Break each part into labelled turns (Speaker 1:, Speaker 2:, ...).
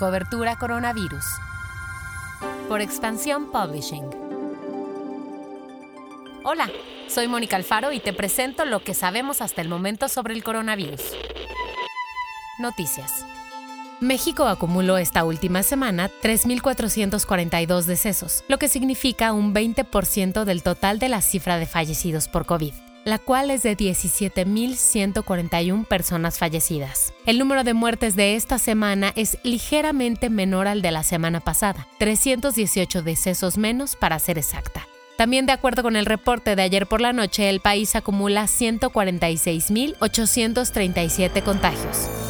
Speaker 1: Cobertura Coronavirus. Por Expansión Publishing. Hola, soy Mónica Alfaro y te presento lo que sabemos hasta el momento sobre el coronavirus. Noticias. México acumuló esta última semana 3.442 decesos, lo que significa un 20% del total de la cifra de fallecidos por COVID la cual es de 17.141 personas fallecidas. El número de muertes de esta semana es ligeramente menor al de la semana pasada, 318 decesos menos para ser exacta. También de acuerdo con el reporte de ayer por la noche, el país acumula 146.837 contagios.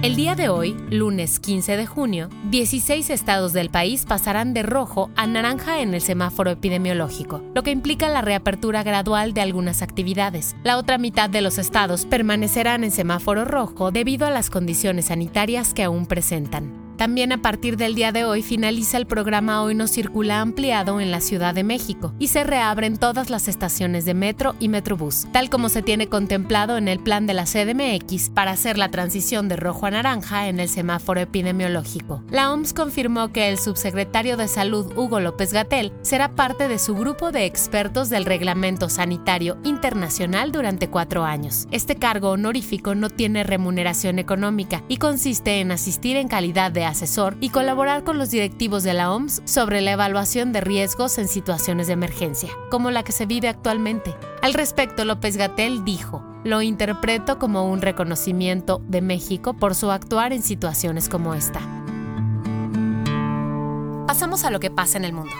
Speaker 1: El día de hoy, lunes 15 de junio, 16 estados del país pasarán de rojo a naranja en el semáforo epidemiológico, lo que implica la reapertura gradual de algunas actividades. La otra mitad de los estados permanecerán en semáforo rojo debido a las condiciones sanitarias que aún presentan. También a partir del día de hoy finaliza el programa Hoy no circula ampliado en la Ciudad de México y se reabren todas las estaciones de metro y metrobús, tal como se tiene contemplado en el plan de la CDMX para hacer la transición de rojo a naranja en el semáforo epidemiológico. La OMS confirmó que el subsecretario de Salud Hugo López Gatel será parte de su grupo de expertos del Reglamento Sanitario Internacional durante cuatro años. Este cargo honorífico no tiene remuneración económica y consiste en asistir en calidad de asesor y colaborar con los directivos de la OMS sobre la evaluación de riesgos en situaciones de emergencia, como la que se vive actualmente. Al respecto, López Gatel dijo, lo interpreto como un reconocimiento de México por su actuar en situaciones como esta. Pasamos a lo que pasa en el mundo.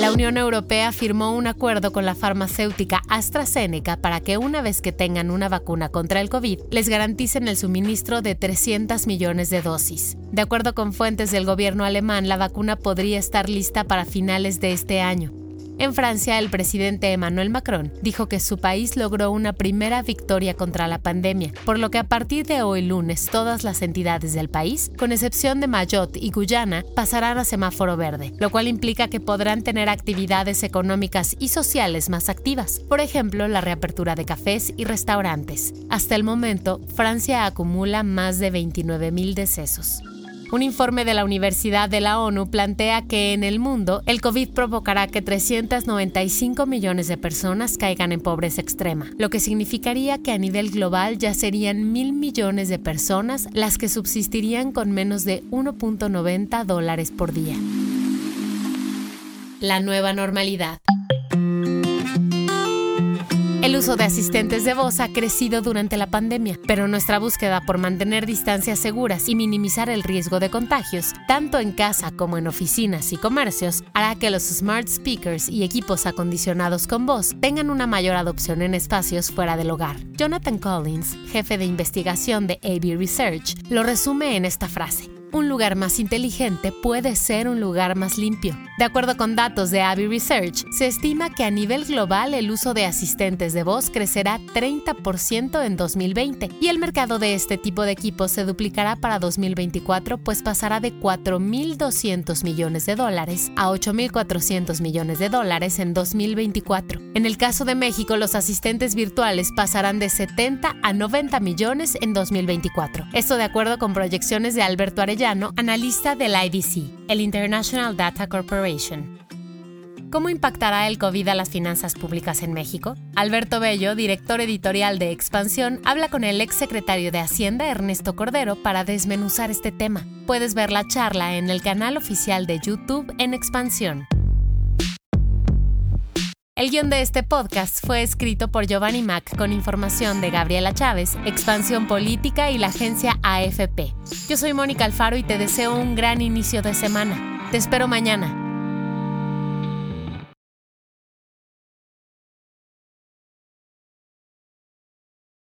Speaker 1: La Unión Europea firmó un acuerdo con la farmacéutica AstraZeneca para que una vez que tengan una vacuna contra el COVID, les garanticen el suministro de 300 millones de dosis. De acuerdo con fuentes del gobierno alemán, la vacuna podría estar lista para finales de este año. En Francia, el presidente Emmanuel Macron dijo que su país logró una primera victoria contra la pandemia, por lo que a partir de hoy lunes todas las entidades del país, con excepción de Mayotte y Guyana, pasarán a semáforo verde, lo cual implica que podrán tener actividades económicas y sociales más activas, por ejemplo, la reapertura de cafés y restaurantes. Hasta el momento, Francia acumula más de 29.000 decesos. Un informe de la Universidad de la ONU plantea que en el mundo el COVID provocará que 395 millones de personas caigan en pobreza extrema, lo que significaría que a nivel global ya serían mil millones de personas las que subsistirían con menos de 1.90 dólares por día. La nueva normalidad. El uso de asistentes de voz ha crecido durante la pandemia, pero nuestra búsqueda por mantener distancias seguras y minimizar el riesgo de contagios, tanto en casa como en oficinas y comercios, hará que los smart speakers y equipos acondicionados con voz tengan una mayor adopción en espacios fuera del hogar. Jonathan Collins, jefe de investigación de AB Research, lo resume en esta frase un lugar más inteligente puede ser un lugar más limpio. De acuerdo con datos de Abbey Research, se estima que a nivel global el uso de asistentes de voz crecerá 30% en 2020 y el mercado de este tipo de equipos se duplicará para 2024, pues pasará de 4.200 millones de dólares a 8.400 millones de dólares en 2024. En el caso de México, los asistentes virtuales pasarán de 70 a 90 millones en 2024. Esto de acuerdo con proyecciones de Alberto Arellano analista del IDC, el International Data Corporation. ¿Cómo impactará el COVID a las finanzas públicas en México? Alberto Bello, director editorial de Expansión, habla con el ex secretario de Hacienda Ernesto Cordero para desmenuzar este tema. Puedes ver la charla en el canal oficial de YouTube en Expansión. El guion de este podcast fue escrito por Giovanni Mac con información de Gabriela Chávez, Expansión Política y la agencia AFP. Yo soy Mónica Alfaro y te deseo un gran inicio de semana. Te espero mañana.